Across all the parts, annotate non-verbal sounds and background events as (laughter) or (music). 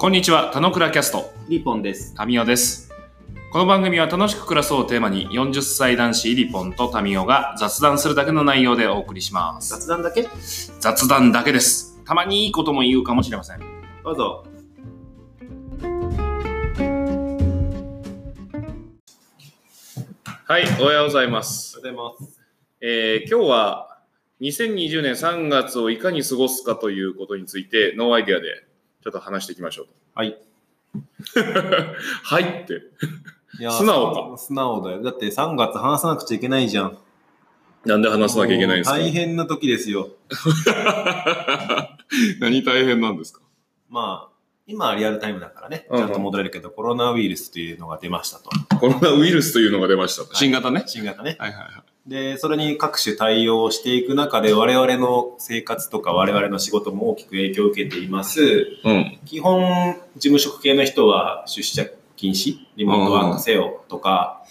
こんにちは、田野倉キャスト、リポンです。タミオです。この番組は楽しく暮らそうをテーマに40歳男子イリポンとタミオが雑談するだけの内容でお送りします。雑談だけ？雑談だけです。たまにいいことも言うかもしれません。どうぞ。はい、おはようございます。おはようございます。えー今日は2020年3月をいかに過ごすかということについてノーアイデアでちょっと話していきましょう。はい。はいって。いや素直か。素直だよ。だって3月話さなくちゃいけないじゃん。なんで話さなきゃいけないんですか？大変な時ですよ。(laughs) 何大変なんですか？まあ、今はリアルタイムだからね、うんちゃんと戻れるけど、コロナウイルスというのが出ましたと。コロナウイルスというのが出ました。新型ね。新型ね。はいはいはい。で、それに各種対応していく中で、我々の生活とか我々の仕事も大きく影響を受けています。うん。基本、事務職系の人は出社禁止、リモートワークせよとか、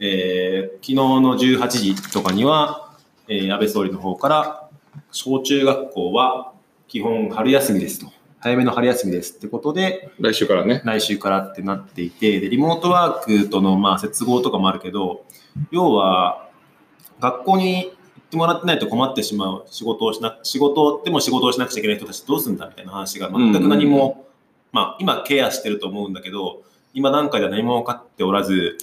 えー昨日の18時とかには、えー安倍総理の方から、小中学校は基本春休みですと。早めの春休みですってことで、来週からね。来週からってなっていて、でリモートワークとのまあ接合とかもあるけど、要は、学校に行ってもらってないと困ってしまう仕事をしな、仕事でも仕事をしなくちゃいけない人たちどうするんだみたいな話が全く何も、まあ今ケアしてると思うんだけど、今段階では何も分かっておらず、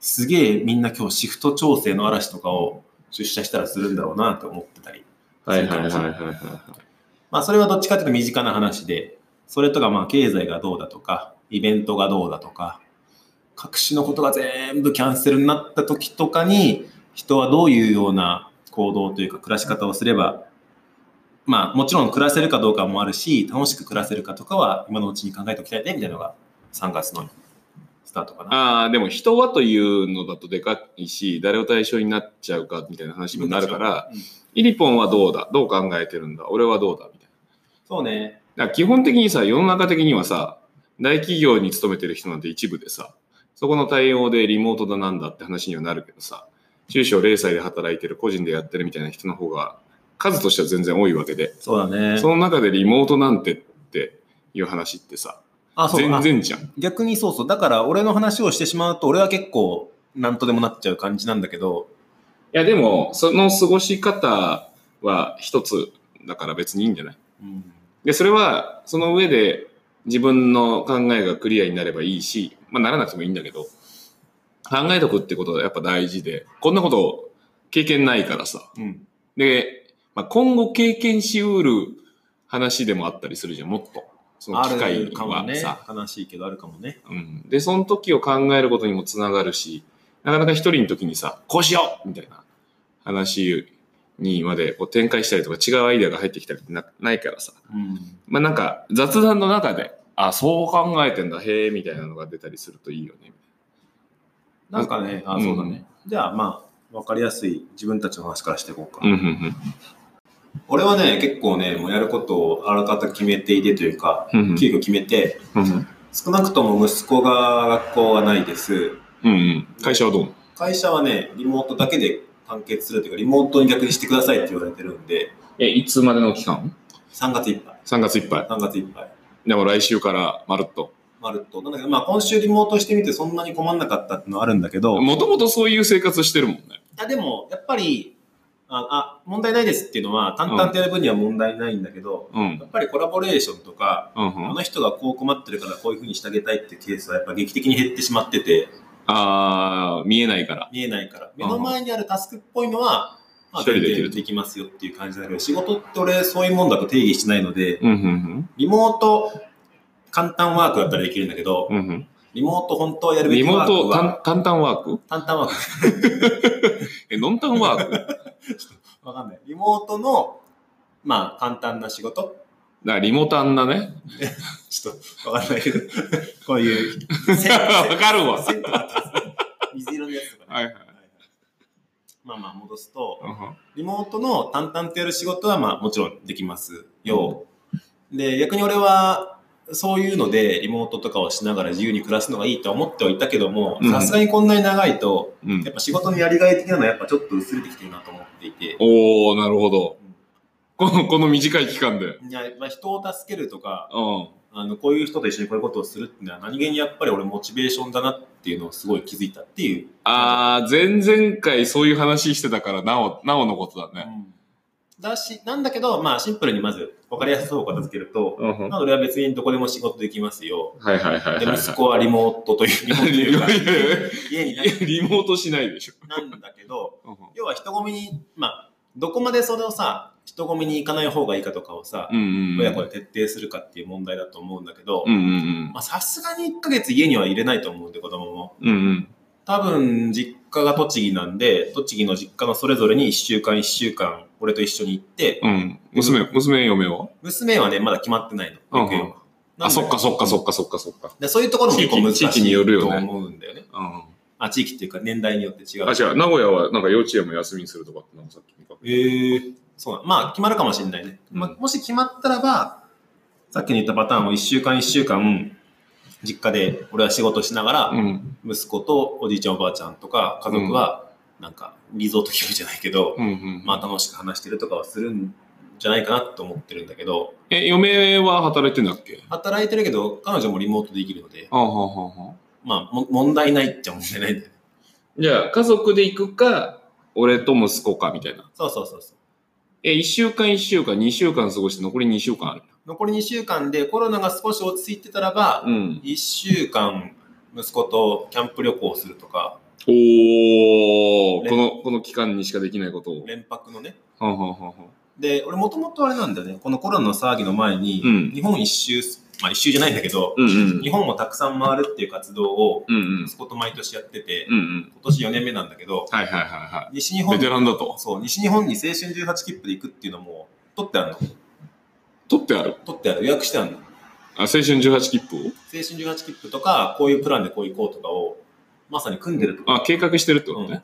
すげえみんな今日シフト調整の嵐とかを出社したらするんだろうなと思ってたり。まあそれはどっちかというと身近な話で、それとかまあ経済がどうだとか、イベントがどうだとか、各種のことが全部キャンセルになった時とかに、人はどういうような行動というか暮らし方をすれば、まあもちろん暮らせるかどうかもあるし、楽しく暮らせるかとかは今のうちに考えておきたいねみたいなのが3月のスタートかな。ああ、でも人はというのだとでかいし、誰を対象になっちゃうかみたいな話になるから、うんイリポンはどうだ？どう考えてるんだ？俺はどうだ？みたいそうね。な。だ基本的にさ、世の中的にはさ、大企業に勤めてる人なんて一部でさ、そこの対応でリモートだなんだって話にはなるけどさ、中小零細で働いてる個人でやってるみたいな人の方が数としては全然多いわけで、そうだね。その中でリモートなんてっていう話ってさ、あ、そう。全然じゃん。逆にそうそう。だから俺の話をしてしまうと、俺は結構なんとでもなっちゃう感じなんだけど、いやでも、その過ごし方は一つだから別にいいんじゃない？うん。で、それは、その上で自分の考えがクリアになればいいし、まあならなくてもいいんだけど、考えとくってことはやっぱ大事で、こんなこと経験ないからさ。うん。で、まあ、今後経験しうる話でもあったりするじゃん、もっと。そのあ機会はさ。。悲しいけどあるかもね。うん。で、その時を考えることにもつながるし、なかなか一人の時にさ、こうしようみたいな話にまでこう展開したりとか違うアイデアが入ってきたりってなないからさ。うん。まあなんか雑談の中で、あ、そう考えてんだ、へえ、みたいなのが出たりするといいよね。なんかね、あ、うんそうだね。じゃあまあ、わかりやすい自分たちの話からしていこうか。うん、うん、うん俺はね、結構ね、もうやることをあらかた決めていてというか、うん。うん急遽決めて、うん。少なくとも息子が学校はないです。うんうん。会社はどう？会社はね、リモートだけで完結するというか、リモートに逆にしてくださいって言われてるんで、え、いつまでの期間？3月いっぱい。?3 月いっぱい。3月いっぱい。でも来週からまるっと。まるっと。なんだけど、まあ今週リモートしてみてそんなに困んなかったっていうのはあるんだけど、いもともとそういう生活してるもんね。やでも、やっぱり、あ、あ問題ないですっていうのは、淡々とやる分には問題ないんだけど、うんや。っぱりコラボレーションとか、うんうあん、の人がこう困ってるからこういうふうにしてあげたいっていうケースはやっぱ劇的に減ってしまってて、あー、見えないから。見えないから。目の前にあるタスクっぽいのは、まあ、全然できますよっていう感じだけど、仕事って俺そういうもんだと定義してないので、うんうんリモート簡単ワークだったらできるんだけど、うん。うんリモート本当はやるうん、べきリモートワークは、単ワーク？簡単ワーク。(laughs) え、ノンタンワーク？わかんない。リモートの、まあ、簡単な仕事らリモタンだね。(laughs) ちょっと、わかんないけど、(laughs) こういう、わかるわ水色のやつとかね。はいはいまあまあ、戻すと、うんリモートの淡々とやる仕事は、まあ、もちろんできますよ。で、逆に俺は、そういうので、リモートとかをしながら自由に暮らすのがいいと思ってはいたけどもうん、さすがにこんなに長いと、うんやっぱ仕事のやりがい的なのはやっぱちょっと薄れてきてるなと思っていて、おー、なるほど。この、この短い期間で。いや、まあ、人を助けるとか、うん。ああの、こういう人と一緒にこういうことをするっていうのは何気にやっぱり俺モチベーションだなっていうのをすごい気づいたっていう。あー、前々回そういう話してたから、なお、なおのことだね。うんだし、なんだけど、まあシンプルにまず分かりやすそうを片付けると、うんうんまあ俺は別にどこでも仕事できますよ。はいはいはいはいで、はい。息子はリモートという、リモー家にリモートしないでしょ。なんだけど、うん要は人混みに、まあ、どこまでそれをさ、人混みに行かない方がいいかとかをさ。親子で徹底するかっていう問題だと思うんだけど。まあさすがに1ヶ月家には入れないと思うんで、子供も。うんうん。多分、実家が栃木なんで、栃木の実家のそれぞれに1週間1週間、俺と一緒に行って、うん。娘、娘、嫁は？娘はね、まだ決まってないの。あ、そっかそっかそっか。かそっかそっか。でそういうところも結構難し地域地域によるいとよね思うんだよね。うん。あ、地域っていうか年代によって違う。あ、違う。名古屋はなんか幼稚園も休みにするとかってなんかさっき見かけええそうまあ、決まるかもしれないね。まあうんもし決まったらば、さっきに言ったパターンを1週間1週間、実家で俺は仕事しながら、うん。息子とおじいちゃんおばあちゃんとか家族は、なんか、リゾート気分じゃないけど、うんうん。まあ楽しく話してるとかはするんじゃないかなと思ってるんだけど、え、嫁は働いてんだっけ？働いてるけど、彼女もリモートできるので、あはははまあ、も問題ないっちゃ問題ないんだよね。じゃあ、家族で行くか、俺と息子かみたいな。そうそうそうそう。え、1週間1週間、2週間過ごして残り2週間ある。残り2週間でコロナが少し落ち着いてたらば、うん。1週間息子とキャンプ旅行をするとか、おー、ねこの、この期間にしかできないことを。連泊のね。はんはんはんはんで、俺もともとあれなんだよね、このコロナの騒ぎの前に、うん日本一周、まあ一周じゃないんだけど、うんうん。日本をたくさん回るっていう活動をうんうん。息子と毎年やってて、うんうん。今年4年目なんだけど、はいはいはいは西日い。ベ本テランだと。そう、西日本に青春18切符で行くっていうのも、取ってあるの。取ってある？取ってある、予約してあるの。あ、青春18切符を？青春18切符とか、こういうプランでこう行こうとかを、まさに組んでるとあ、計画してるってことね。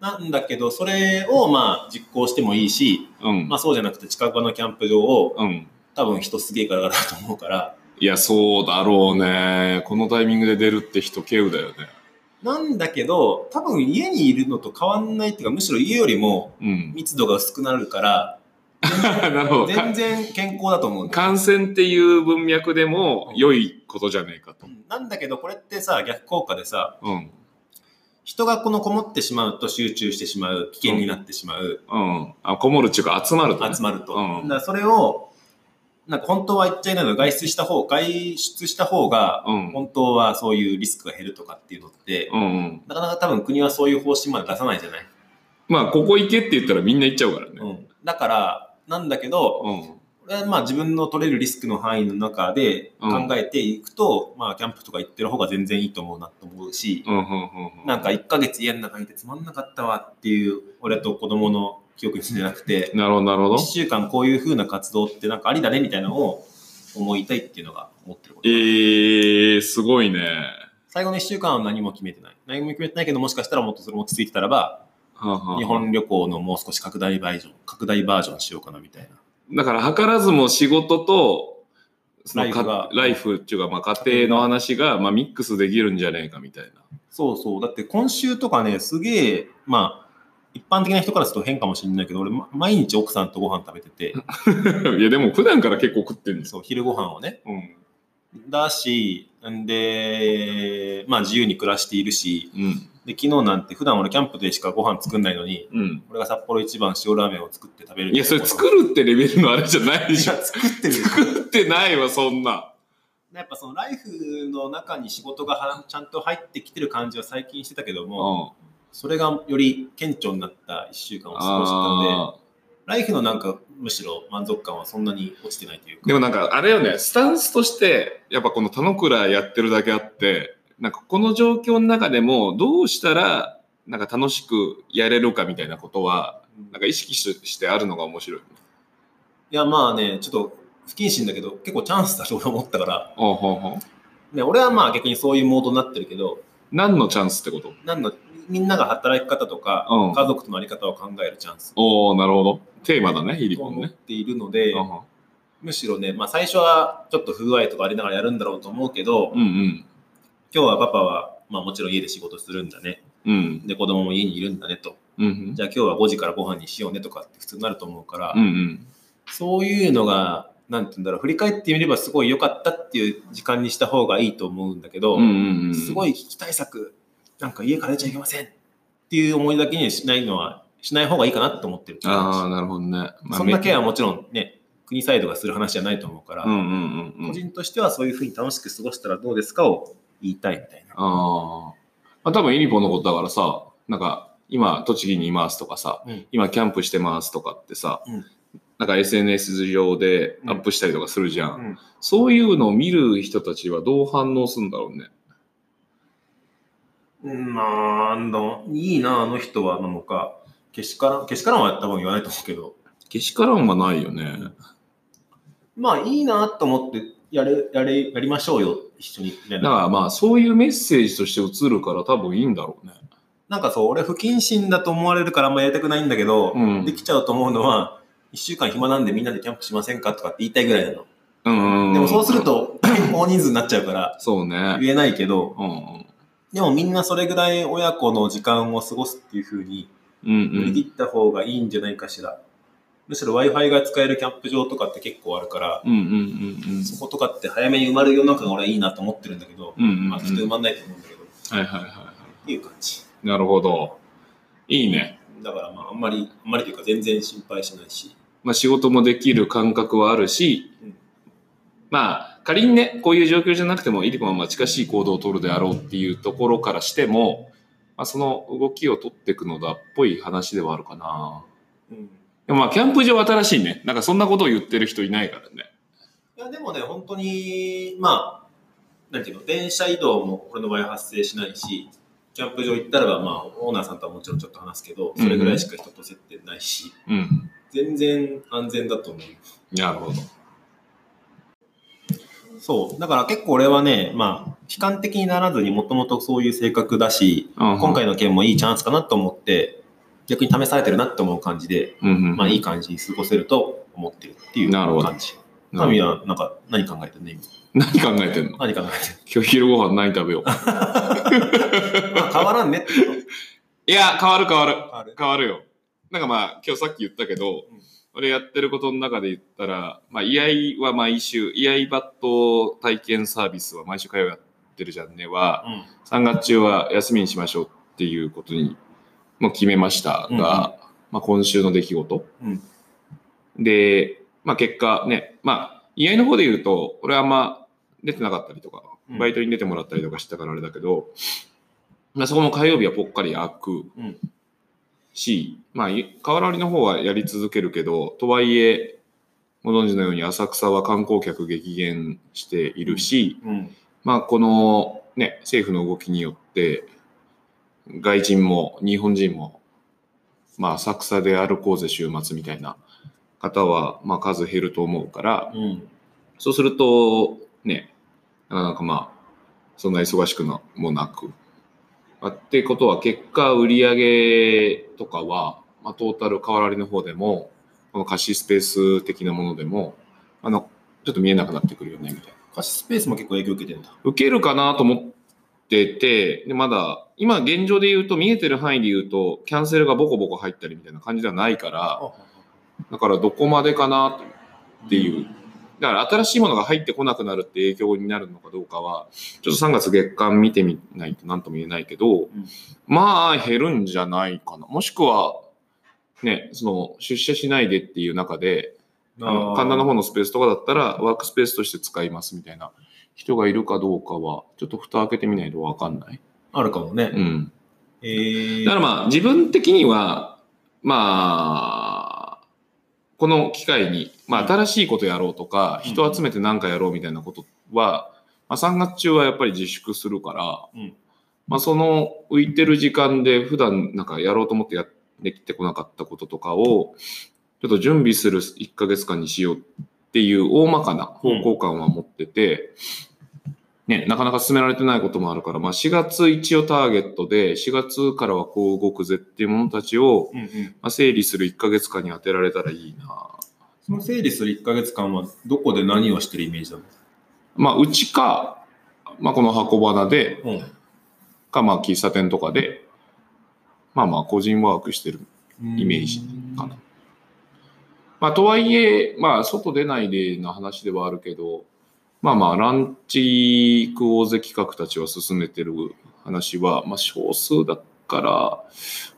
なんだけど、それをまあ実行してもいいし、うん。まあそうじゃなくて近場のキャンプ場をうん。多分人すげえからだと思うから、いや、そうだろうね。このタイミングで出るって人、稀有だよね。なんだけど、多分家にいるのと変わんないっていうか、むしろ家よりもうん。密度が薄くなるから、(laughs) なるほど。全然健康だと思う。感染っていう文脈でも良いことじゃねえかとう。んなんだけど、これってさ、逆効果でさ、うん。人がこのこもってしまうと集中してしまう、危険になってしまう、うん。あ、こもるっていうか集まるとね、集まると。うんだそれを、なんか本当は言っちゃいないの外出した方、外出した方が、うん。本当はそういうリスクが減るとかっていうのって、うんうん。なかなか多分国はそういう方針まで出さないじゃない？まあ、ここ行けって言ったらみんな行っちゃうからね。うん。だから、なんだけど、うん。まあ自分の取れるリスクの範囲の中で考えていくと、まあキャンプとか行ってる方が全然いいと思うなと思うし、うん。うん。うん。うんなんか1ヶ月家の中にいてつまんなかったわっていう俺と子供の記憶じゃなくて、なるほど、なるほど1。週間こういう風な活動ってなんかありだねみたいなのを思いたいっていうのが思ってること。えー、すごいね。最後の1週間は何も決めてない。何も決めてないけどもしかしたらもっとそれ落ち着いてたらば、日本旅行のもう少し拡大バージョン、拡大バージョンしようかなみたいな。だから、図らずも仕事と、そのかライフがライフっていうか、まあ、家庭の話が、まあ、ミックスできるんじゃねえかみたいな。そうそう。だって今週とかね、すげえ、まあ、一般的な人からすると変かもしれないけど、俺、ま毎日奥さんとご飯食べてて、(laughs) いや、でも普段から結構食ってんですよ。昼ご飯をね。うん。だし、んで、まあ自由に暮らしているし、うん。で、昨日なんて普段俺キャンプでしかご飯作んないのに、うん。俺が札幌一番塩ラーメンを作って食べるいや、それる作るってレベルのあれじゃないでいしょや。作ってる。作ってないわ、そんな。やっぱそのライフの中に仕事がはちゃんと入ってきてる感じは最近してたけどうも、ん。それがより顕著になった一週間を過ごしてたので、あライフのなんかむしろ満足感はそんなに落ちてないというか。ーでもなんか、あれよね、スタンスとして、やっぱこの田之倉やってるだけあって、なんかこの状況の中でも、どうしたら、なんか楽しくやれるかみたいなことは、なんか意識ししてあるのが面白い。いやまあね、ちょっと不謹慎だけど、結構チャンスだと俺思ったから、おうほうほうね、俺はまあ逆にそういうモードになってるけど、何のチャンスってこと？なんのみんなが働き方とか、うん家族とのあり方を考えるチャンスおおなるほど。テーマだね、ヒリとポンね。思っているので、うんむしろね、まあ最初はちょっと不具合とかありながらやるんだろうと思うけど、うんうん。今日はパパは、まあもちろん家で仕事するんだね。うん。で、子供も家にいるんだねと。うんじゃあ今日は5時からご飯にしようねとかって普通になると思うから、うんうん。そういうのがなんて言うんだろう、振り返ってみればすごい良かったっていう時間にした方がいいと思うんだけど、うんうんうん。すごい危機対策、なんか家から出ちゃいけませんっていう思いだけにしないのは、しない方がいいかなと思ってる。ああ、なるほどね。まあそんだけはもちろんね、国サイドがする話じゃないと思うから、うんうんうんうん。個人としてはそういうふうに楽しく過ごしたらどうですかを言いたいみたいな。ああ。まあ多分イニポンのことだからさ、なんか今栃木にいますとかさ、うん今キャンプしてますとかってさ、うんなんか SNS 上でアップしたりとかするじゃん。うんそういうのを見る人たちはどう反応するんだろうね。うん、まあ、のいいな、あの人はなのか、けしからん、けしからんは多分言わないと思うけど、けしからんはないよね。まあいいなと思ってやれ、やれ、やりましょうよ、一緒に。だからまあそういうメッセージとして映るから多分いいんだろうね。なんかそう、俺不謹慎だと思われるからあんまやりたくないんだけど、うんできちゃうと思うのは、一週間暇なんでみんなでキャンプしませんかとかって言いたいぐらいなの。うんでもそうする。と、(coughs) 大人数になっちゃうからそうね。言えないけど、うんうん。でもみんなそれぐらい親子の時間を過ごすっていう風にうんうん。乗り切った方がいいんじゃないかしら。むしろ Wi-Fi が使えるキャンプ場とかって結構あるから、うんうんうんうん。そことかって早めに埋まる世の中が俺はいいなと思ってるんだけど、うんうんうんまあきっと埋まんないと思うんだけど、っはいはいはいはていう感じ。い。なるほど。いいね。だからまああんまり、あんまりというか全然心配しないし。まあ仕事もできる感覚はあるし、うんまあ仮にね、こういう状況じゃなくても、イリコンはまあ近しい行動を取るであろうっていうところからしても、まあ、その動きを取っていくのだっぽい話ではあるかな。うんでもまあキャンプ場は新しいね。なんかそんなことを言ってる人いないからね。いや、でもね、本当に、まあ、なんていうの、電車移動も俺の場合は発生しないし、キャンプ場行ったらば、まあ、オーナーさんとはもちろんちょっと話すけど、それぐらいしか人と接点ないし、うん。全然安全だと思う。なるほど。そう。だから結構俺はね、まあ、悲観的にならずにもともとそういう性格だし、今今回の件もいいチャンスかなと思って、逆に試されてるなって思う感じで、うんうん、まあいい感じに過ごせると思ってるっていうなるほど感じ。タミはなんか何考えてるね今？何考えてんの？何考えてる今日昼ご飯何食べよう？(laughs) まあ変わらんねってこといや、変わる変わる。変わる変わるよ。なんかまあ、今日さっき言ったけど、うん俺やってることの中で言ったら、まあ、居合は毎週、居合バット体験サービスは毎週火曜やってるじゃんねは、3月中は休みにしましょうっていうことにもう決めましたが、うんうんまあ、今週の出来事。うんで、まあ、結果ね、まあ、居合の方で言うと、俺はあんま出てなかったりとか、うん。バイトに出てもらったりとかしたからあれだけど、まあ、そこも火曜日はぽっかり開くうん。し、まあ、い河原の方はやり続けるけど、とはいえ、ご存知のように浅草は観光客激減しているし、うん。まあ、このね、政府の動きによって、外人も日本人も、まあ、浅草で歩こうぜ週末みたいな方は、まあ、数減ると思うから、うんそうすると、ね、なかなかまあ、そんな忙しくなもなく。まあってことは、結果、売上とかは、まあ、トータル河原りの方でも、この貸しスペース的なものでも、あの、ちょっと見えなくなってくるよね、みたいな。貸しスペースも結構影響受けてるんだ。受けるかなと思ってて、でまだ、今現状で言うと、見えてる範囲で言うと、キャンセルがボコボコ入ったりみたいな感じではないから、だからどこまでかなっていう。だから新しいものが入ってこなくなるって影響になるのかどうかは、ちょっと3月月間見てみないと何とも言えないけど、まあ減るんじゃないかな。もしくは、ね、その出社しないでっていう中で、あの神田の方のスペースとかだったらワークスペースとして使いますみたいな人がいるかどうかは、ちょっと蓋開けてみないとわかんない。あるかもね。うん。えーだからまあ自分的には、まあ、この機会に、まあ新しいことやろうとか、うん。人集めて何かやろうみたいなことは、まあ3月中はやっぱり自粛するから、うん。まあその浮いてる時間で普段なんかやろうと思ってやってきてこなかったこととかを、ちょっと準備する1ヶ月間にしようっていう大まかな方向感は持ってて、ね、なかなか進められてないこともあるから、まあ4月一応ターゲットで、4月からはこう動くぜっていうものたちを、うんうんまあ、整理する1ヶ月間に当てられたらいいな。その整理する1ヶ月間はどこで何をしてるイメージなの？まあ、うちか、まあ、この箱花で、うんか、まあ、喫茶店とかで、まあまあ、個人ワークしてるイメージかな。ままあ、とはいえ、まあ、外出ないでの話ではあるけど、まあまあ、ランチクオーゼ企画たちは進めてる話は、まあ、少数だから、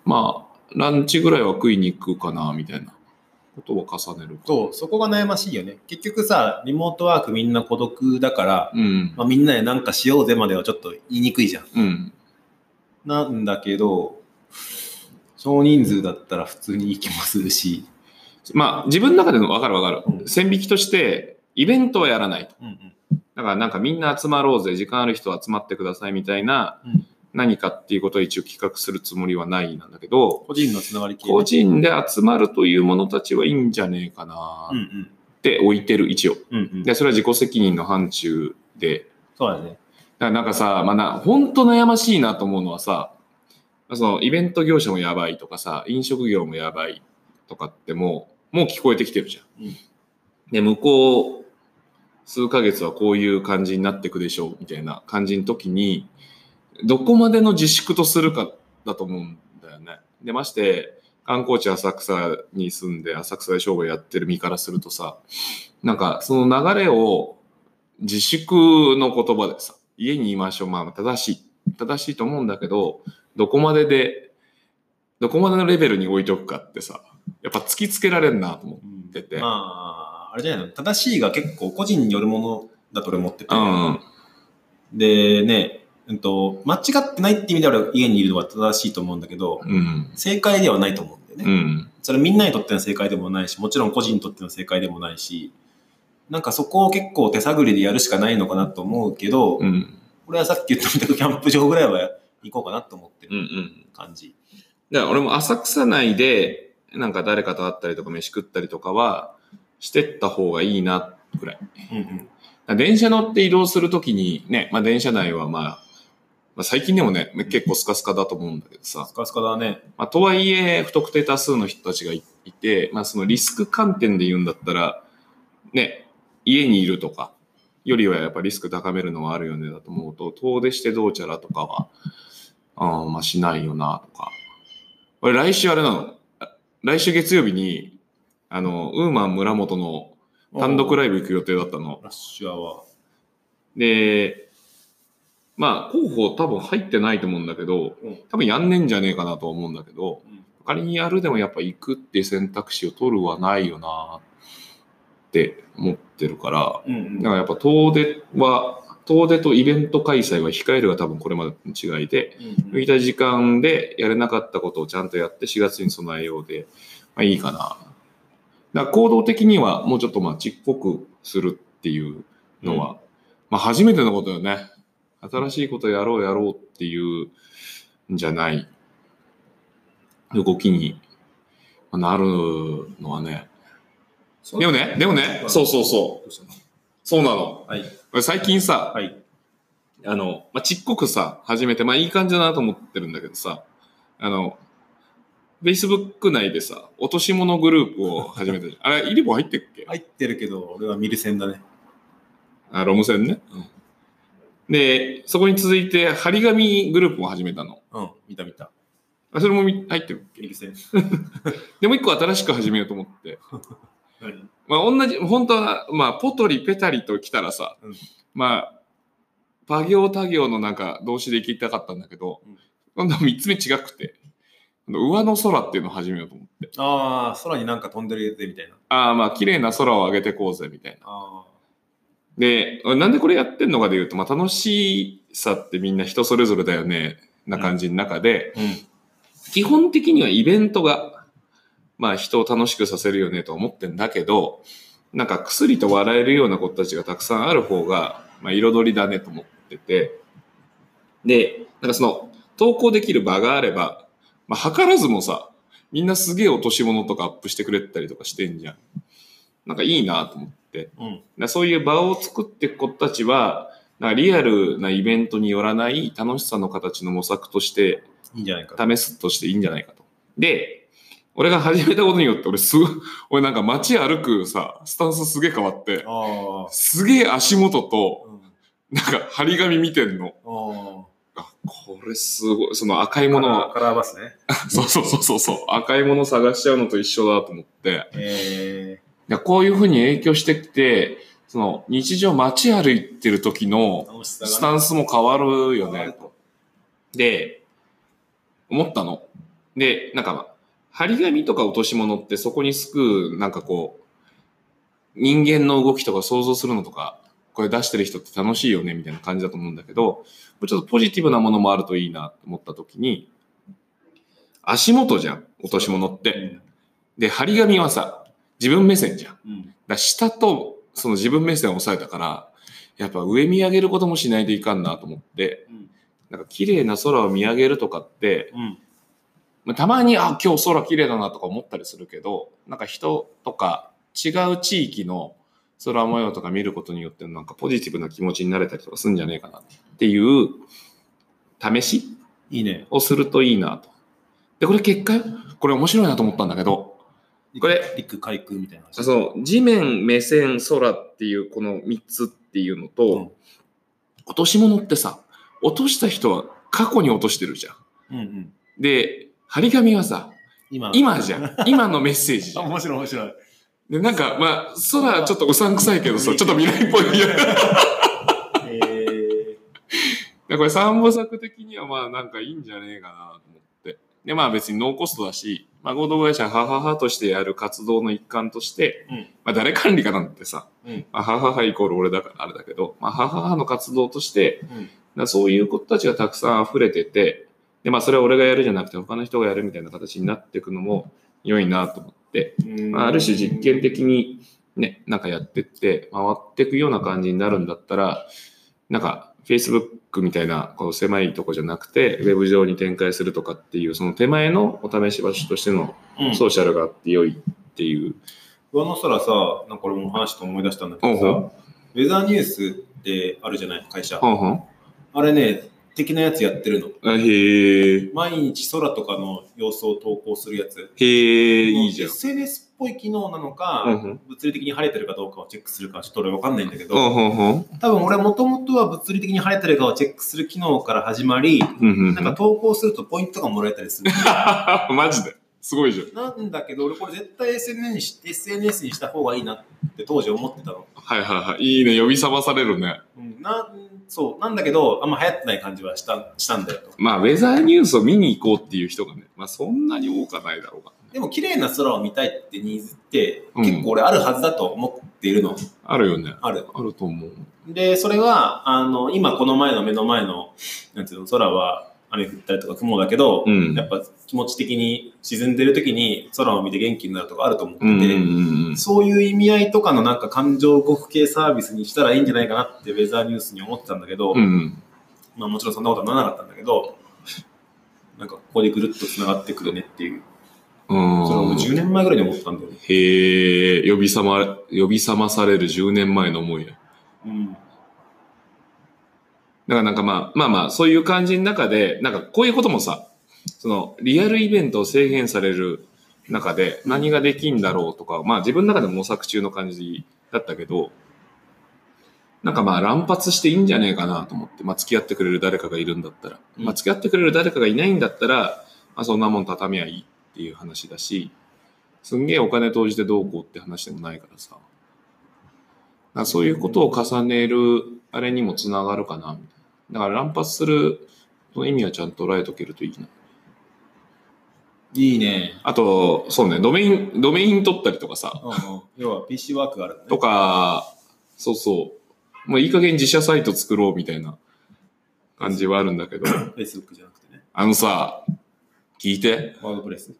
まあ、ランチぐらいは食いに行くかな、みたいなことを重ねる。そう、そこが悩ましいよね。結局さ、リモートワークみんな孤独だから、うん。まあ、みんなでなんかしようぜまではちょっと言いにくいじゃん。うん。なんだけど、少人数だったら普通に行きもするし。まあ、自分の中での分かる分かうんる。線引きとして、イベントはやらないと。うんうん。だからなんかみんな集まろうぜ、時間ある人は集まってくださいみたいなうん何かっていうことを一応企画するつもりはないなんだけど、個人のつながり個人で集まるというものたちはいいんじゃねえかなっん。て置いてる、一応。うんうん。で、それは自己責任の範疇で。そうだね。だからなんかさ、まあな、本当悩ましいなと思うのはさ、そのイベント業者もやばいとかさ、飲食業もやばいとかってもう、もう聞こえてきてるじゃん。うんで、向こう数ヶ月はこういう感じになっていくでしょうみたいな感じの時に、どこまでの自粛とするかだと思うんだよね。で、まして、観光地浅草に住んで浅草で商売やってる身からするとさ、なんかその流れを自粛の言葉でさ、家にいましょう。まあ正しい。正しいと思うんだけど、どこまでで、どこまでのレベルに置いておくかってさ、やっぱ突きつけられんなと思ってて。ま、あれじゃないの？正しいが結構個人によるものだと俺思ってて。うん。でね、うんと、間違ってないって意味では俺家にいるのは正しいと思うんだけど、うん。正解ではないと思うんだよね。うん。それみんなにとっての正解でもないし、もちろん個人にとっての正解でもないし、なんかそこを結構手探りでやるしかないのかなと思うけど、うん。俺はさっき言ったみたいなキャンプ場ぐらいは行こうかなと思ってうん。うるん。感じ。だから俺も浅草内で、なんか誰かと会ったりとか飯食ったりとかは、してった方がいいな、ぐらい。うんうん。電車乗って移動するときにね、まあ電車内はまあ、まあ最近でもね、結構スカスカだと思うんだけどさス、カスカだね。まあとはいえ不特定多数の人たちがいいて、まあそのリスク観点で言うんだったら、ね、家にいるとか、よりはやっぱリスク高めるのはあるよねだと思うと、遠出してどうちゃらとかは、あーまあしないよなとか。俺来週あれなの、あ来週月曜日に、あの、ウーマン村本の単独ライブ行く予定だったの。ラッシュアワで、まあ、候補多分入ってないと思うんだけど、ー。うん多分やんねんじゃねえかなとは思うんだけど、うん仮にやるでもやっぱ行くって選択肢を取るはないよなって思ってるから、うんうんだからやっぱ遠出は、遠出とイベント開催は控えるが多分これまでの違いで、うん抜いた時間でやれなかったことをちゃんとやって4月に備えようで、まあいいかな。だ行動的にはもうちょっとまあちっこくするっていうのは、まあ初めてのことよね。新しいことやろうやろうっていうんじゃない動きになるのはね。でもね、でもね、そうそうそう。そうなの。はい。俺最近さ、はい。あの、まあ、ちっこくさ、始めて、まあいい感じだなと思ってるんだけどさ、あの、Facebook 内でさ、落とし物グループを始めたじゃん。あれ、イリボ入ってっけ、入ってるけど、俺は見る線だね。あ、ロム線ね。で、そこに続いて、張り紙グループも始めたの。うん、見た見た。あそれもみ入ってるっけ？見る線。(laughs) でもう一個新しく始めようと思って。(laughs) 何？まあ同じ、本当は、まあポトリペタリと来たらさ、うんまあ、パ行他行のなんか動詞で聞きたかったんだけど、うん今度は三つ目違くて、上の空っていうのを始めようと思って。ああ、空になんか飛んでるぜみたいな。ああ、まあ綺麗な空を上げてこうぜみたいな。あで、なんでこれやってんのかで言うと、まあ楽しさってみんな人それぞれだよね、な感じの中で、あ。うん。基本的にはイベントが、まあ人を楽しくさせるよねと思ってんだけど、なんか薬と笑えるような子たちがたくさんある方が、まあ彩りだねと思ってて、で、なんかその投稿できる場があれば、まあ図らずもさ、みんなすげえ落とし物とかアップしてくれたりとかしてんじゃん。なんかいいなと思って。うん。だそういう場を作っていく子たちは、なんかリアルなイベントによらない楽しさの形の模索としていいんじゃないか。試すとしていいんじゃないかと。で、俺が始めたことによって、俺すごい、(laughs) 俺なんか街歩くさ、スタンスすげえ変わって。すげえ足元と、うんなんか張り紙見てんの。ああ、これすごい、その赤いものを、カラーバスね。(laughs) そうそうそうそうそう、赤いもの探しちゃうのと一緒だと思って、えいやこういうふうに影響してきて、その日常街歩いてる時のスがタンスも変わるよね。とで、思ったの。で、なんかまあ、張り紙とか落とし物ってそこにすく、なんかこう、人間の動きとか想像するのとか、これ出してる人って楽しいよねみたいな感じだと思うんだけど、もうちょっとポジティブなものもあるといいなと思った時に、足元じゃん、落とし物って。で、張り紙はさ、自分目線じゃん。だ下とその自分目線を抑えたから、やっぱ上見上げることもしないといかんなと思って、うん。なんか綺麗な空を見上げるとかって、うん。まあたまに、あ、今日空綺麗だなとか思ったりするけど、なんか人とか違う地域の空模様とか見ることによってなんかポジティブな気持ちになれたりとかするんじゃねえかなっていう試しいいね。をするといいなと。で、これ結果よこれ面白いなと思ったんだけど、これ、陸海空みたいな話。その地面、目線、空っていうこの3つっていうのと、うん落とし物ってさ、落とした人は過去に落としてるじゃん。うんうん。で、張り紙はさ、今。今じゃん。今のメッセージじあ、ゃん。(laughs) 面白い面白い。で、なんか、まあ、空ちょっとうさんくさいけどさ、ちょっと未来っぽい。いやえー、(laughs) これ三部作的にはまあなんかいいんじゃねえかなと思って。で、まあ別にノーコストだし、まあ合同会社はははとしてやる活動の一環として、うん。まあ誰管理かなんてさ、うん。まあ、はははイコール俺だからあれだけど、まあ、はははの活動として、うん。そういう子たちがたくさん溢れてて、で、まあそれは俺がやるじゃなくて他の人がやるみたいな形になっていくのも良いなと思って、まあ、ある種実験的にね、なんかやってって、回っていくような感じになるんだったら、なんか Facebook みたいなこう狭いとこじゃなくて、ウェブ上に展開するとかっていう、その手前のお試し場所としてのうん。ソーシャルがあって良いっていう。上の空さ、なんか俺も話して思い出したんだけどさ、ウェザーニュースってあるじゃない、会社。はんはんあれね、的なやつやってるの。あへえ、毎日空とかの様子を投稿するやつ。へえ、いいじゃん。SNS っぽい機能なのか、うんうん物理的に晴れてるかどうかをチェックするかちょっと俺わかんないんだけど、うんうんうん多分俺もともとは物理的に晴れてるかをチェックする機能から始まり、うんうんなんか投稿するとポイントがもらえたりする。(laughs) マジですごいじゃん。なんだけど、俺これ絶対 SNS にし SNS にした方がいいなって当時思ってたの。はいはいはい。いいね。呼び覚まされるね。うん、なんそう、なんだけど、あんま流行ってない感じはしたしたんだよと。まあ、ウェザーニュースを見に行こうっていう人がね、まあ、そんなに多くはないだろうが。でも綺麗な空を見たいってニーズって、うん結構俺あるはずだと思っているの。あるよね。ある。あると思う。で、それは、あの、今この前の目の前の、なんていうの、空は雨降ったりとか雲だけど、うんやっぱ気持ち的に沈んでる時に空を見て元気になるとかあると思ってて、うんうんうんうん。そういう意味合いとかのなんか感情動く系サービスにしたらいいんじゃないかなってウェザーニュースに思ってたんだけど、うんうん。まあもちろんそんなことはならなかったんだけど、なんかここでぐるっと繋がってくるねっていう、それはもう10年前ぐらいに思ったんだよね。へえ、呼び覚ま、呼び覚まされる10年前の思いや。うん。だからなんかまあ、まあまあ、そういう感じの中で、なんかこういうこともさ、その、リアルイベントを制限される中で何ができんだろうとか、まあ自分の中でも模索中の感じだったけど、なんかまあ乱発していいんじゃねえかなと思って、まあ付き合ってくれる誰かがいるんだったら、うん。まあ付き合ってくれる誰かがいないんだったら、まあそんなもん畳みゃいいっていう話だし、すんげえお金投じてどうこうって話でもないからさ、そういうことを重ねるあれにもつながるかなみたいな。だから乱発するの意味はちゃんと捉えとけるといいな。いいね。あと、そうね、ドメイン、ドメイン取ったりとかさ、うんうん、要は PC ワークがあるね。とか、そうそう、もういい加減自社サイト作ろうみたいな感じはあるんだけど、Facebook じゃなくてね。あのさ、聞いて、ワードプレス。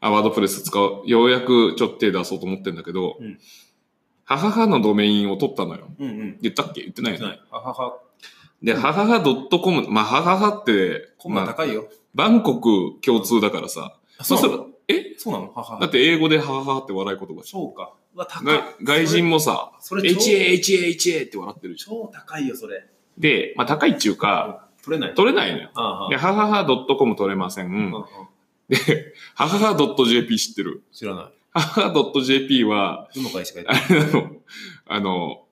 あ、ワードプレス使う、ようやくちょっと手出そうと思ってんだけど、うんはははのドメインを取ったのよ。うんうん。言ったっけ？言ってないよね。ない。ははは。で、ははは .com、まあ、はははって、コ高いよ。バンコク共通だからさ、あそうなの？まあそれえ？そうなの？ははは。だって英語ではははって笑い言葉。そうか。うわ、高いが。外人もさ、HA、HA、HA って笑ってるでしょ。超高いよ、それ。で、まあ高いっちゅうか、取れない。取れないのよ。ああああで、ははは .com 取れません。うんうんで、ははは .jp 知ってる？知らない。ははは .jp は、どの会社がやあってる？れなの、あの、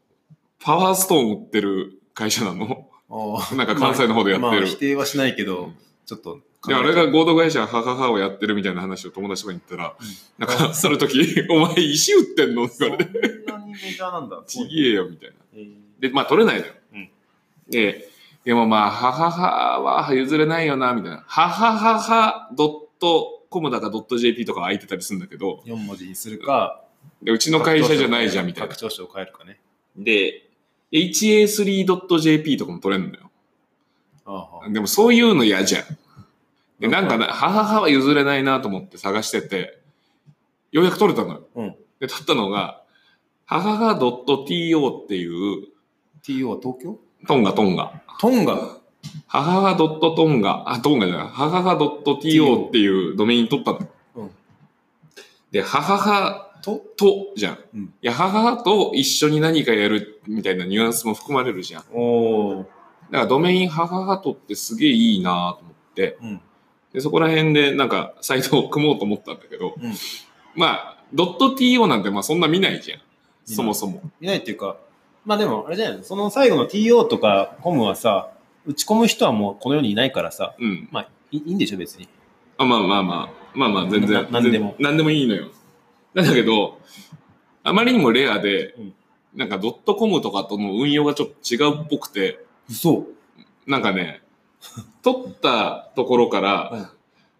パワーストーン売ってる会社なの？あなんか関西の方でやってるまあ、否定はしないけど、ちょっと。で、あれが合同会社、はははをやってるみたいな話を友達とかに言ったら、なんか、その時、(laughs) お前石売ってんの？ってそん言われて、なにメジャーなんだ。(laughs) ちげえよ、みたいな。えーで、まあ取れないのよ。うんで、でもまあ、はははは譲れないよな、みたいな。ははははドットコムだかドット JP とか空いてたりするんだけど、4文字にするか、でうちの会社じゃないじゃん、みたいな拡。張子を変えるかね。で、ha3.jp とかも取れるのよ。ああでもそういうの嫌じゃん。で、なんかな、はははは譲れないなと思って探してて、ようやく取れたのよ。うん。で、取ったのが、ははは .to っていう、TO は東京？トンガトンガ。トンガ？ははは .to が、あ、トンガじゃない、ははは .to っていうドメイン取ったの。うん。で、はははと？とじゃん。うんいや、はははと一緒に何かやるみたいなニュアンスも含まれるじゃん。だおー。からドメインはははとってすげえいいなと思って、うん。で、そこら辺でなんかサイトを組もうと思ったんだけど、うんまあ、ドット .to なんてまあそんな見ないじゃん。そもそも。いないっていうか、まあでも、あれじゃないのその最後の TO とかコムはさ、打ち込む人はもうこの世にいないからさ、うん。まあいいんでしょ別に。あまあまあまあ、まあまあ全然。ななんでも全なんでもいいのよ。なんだけど、あまりにもレアで、うん。なんかドットコムとかとの運用がちょっと違うっぽくて、嘘。なんかね、取ったところから、うん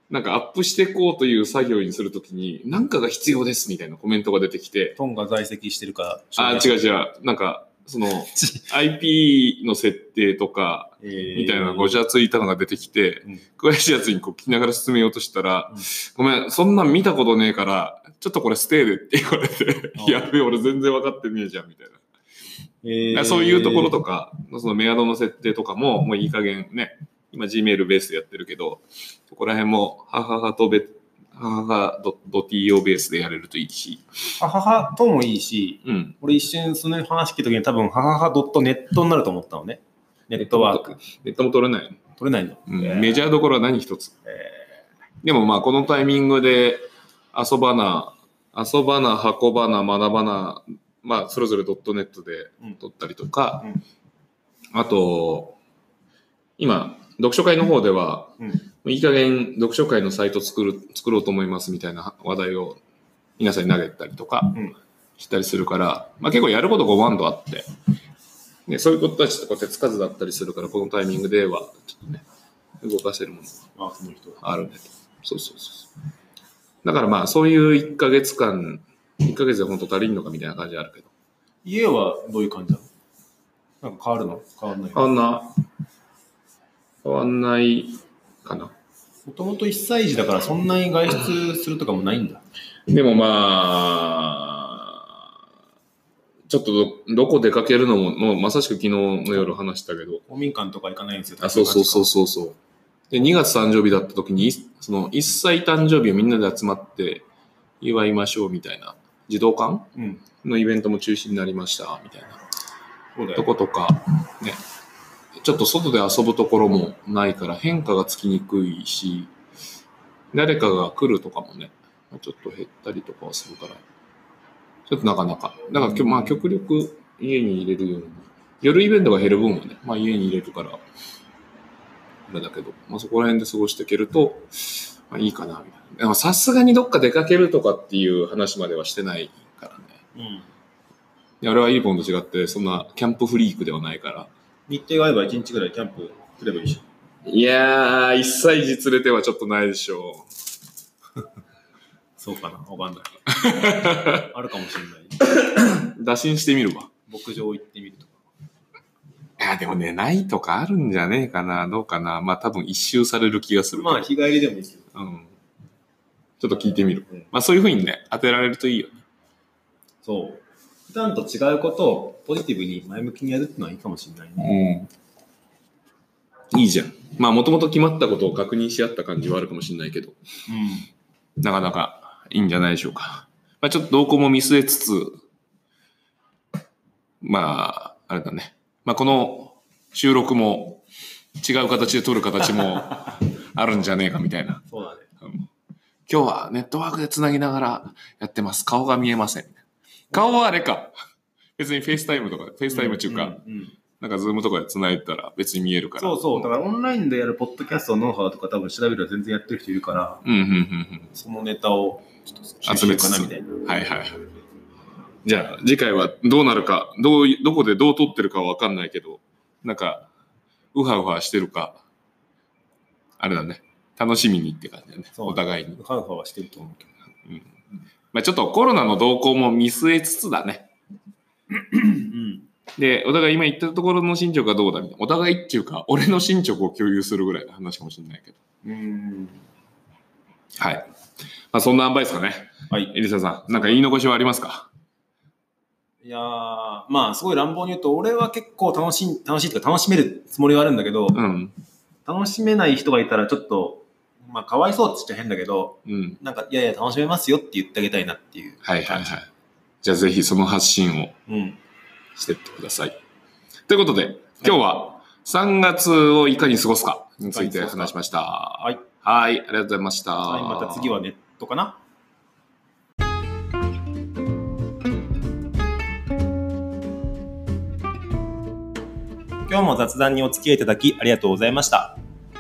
なんかアップしていこうという作業にするときに、なんかが必要ですみたいなコメントが出てきて、トンが在籍してるか。あ、違う違う、なんか、その、(laughs) IP の設定とか、えー。みたいなごちゃついたのが出てきて、うん。詳しいやつにこう聞きながら進めようとしたら、うん。ごめん、そんなん見たことねえから、ちょっとこれステイでって言われてあ、やべえ、俺全然分かってねえじゃん、みたいな。えそういうところとか、そのメアドの設定とかも、もういい加減ね、今 Gmail ベースでやってるけど、そこら辺も、はははとべ、ははは .to ベースでやれるといいし、はははともいいし、うん。俺一瞬その話聞いた時に多分、ははは .net になると思ったのね。ネットワーク。ネットも取れないの。取れないの。うんえーメジャーどころは何一つ。でもまあこのタイミングで遊ばな、遊ばな、運ばな、学ばな、まあそれぞれドットネットでうん取ったりとか、うんあと、今、読書会の方では、うんいい加減読書会のサイト作る、作ろうと思いますみたいな話題を皆さんに投げたりとかうんしたりするから、まあ結構やること5万度あって、ね、そういうことたちとか手つかずだったりするから、このタイミングでは、ちょっとね、動かせるものがあ、るねと。そうそうそうそう。だからまあ、そういう1ヶ月間、1ヶ月で本当足りんのかみたいな感じあるけど。家はどういう感じなの？なんか変わるの？変わんない変わんな、変わんないかな。もともと1歳児だからそんなに外出するとかもないんだ。でもまあ、ちょっとどどこ出かけるのも、もうまさしく昨日の夜話したけど、公民館とか行かないんですよ。あ、そうそうそうそうそう。で、2月誕生日だった時に、いその1歳誕生日をみんなで集まって祝いましょうみたいな、児童館う。うん。のイベントも中止になりました、みたいな。そうだよ。とことか、ね、ちょっと外で遊ぶところもないから変化がつきにくいし、誰かが来るとかもね、ちょっと減ったりとかはするから、ちょっとなかなか。だからまあ極力家に入れるように、夜イベントが減る分はね、まあ家に入れるから、あれだけど、まあそこら辺で過ごしていけると、まあいいかな、みたいな。でもさすがにどっか出かけるとかっていう話まではしてないからね。うん。俺はイーポンと違って、そんなキャンプフリークではないから。日程が合えば1日ぐらいキャンプ来ればいいし。いやー、一歳児連れてはちょっとないでしょ (laughs) そうかなわかんない。(laughs) あるかもしれない。う。打診してみるわ。牧場行ってみるとか。いや、でもね、ないとかあるんじゃねえかな、どうかな。まあ多分一周される気がする。まあ、日帰りでもいいけど。うん。ちょっと聞いてみる。うんまあそういうふうにね、当てられるといいよね。そう。普段と違うことをポジティブに前向きにやるっていうのはいいかもしれないね。うん。いいじゃん。まあもともと決まったことを確認し合った感じはあるかもしれないけど、なかなかいいんじゃないでしょうか。まあちょっと動向も見据えつつ、まあ、あれだね。まあこの収録も違う形で撮る形も (laughs) あるんじゃねえかみたいな。そうだね。今日はネットワークでつなぎながらやってます。顔が見えません。顔はあれか。別に FaceTimeとか、 FaceTime中か、うんうんなんか Zoom とかで繋いでたら別に見えるから。そうそう。だからオンラインでやるポッドキャストのノウハウとか多分調べると全然やってる人いるから、うん、うん、うんそのネタをちょっと集めかなみたいな。うん。はいはいはい。じゃあ、次回はどうなるか、どうい、どこでどう撮ってるかはわかんないけど、なんか、ウハウハしてるか、あれだね。楽しみにって感じだね。お互いに。ハウハウはしてると思うけど。まあちょっとコロナの動向も見据えつつだね。うん。で、お互い今言ったところの進捗がどうだみたいな。お互いっていうか、俺の進捗を共有するぐらいの話かもしれないけど。うん。はい。まあそんな塩梅ですかね。はい。エリサさん、なんか言い残しはありますか？いやーまあ、すごい乱暴に言うと、俺は結構楽しい、楽しいとか楽しめるつもりはあるんだけど、うん。楽しめない人がいたらちょっと、まあ、かわいそうって言っちゃ変だけど、うん。なんか、いやいや、楽しめますよって言ってあげたいなっていう。はいはいはい。じゃあぜひその発信をうん。してってください。ということで、今日は3月をいかに過ごすかについて話しました。はい。はい、ありがとうございました。はい、また次はネットかな今日も雑談にお付き合いいただきありがとうございました。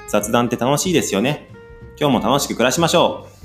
雑談って楽しいですよね。今日も楽しく暮らしましょう。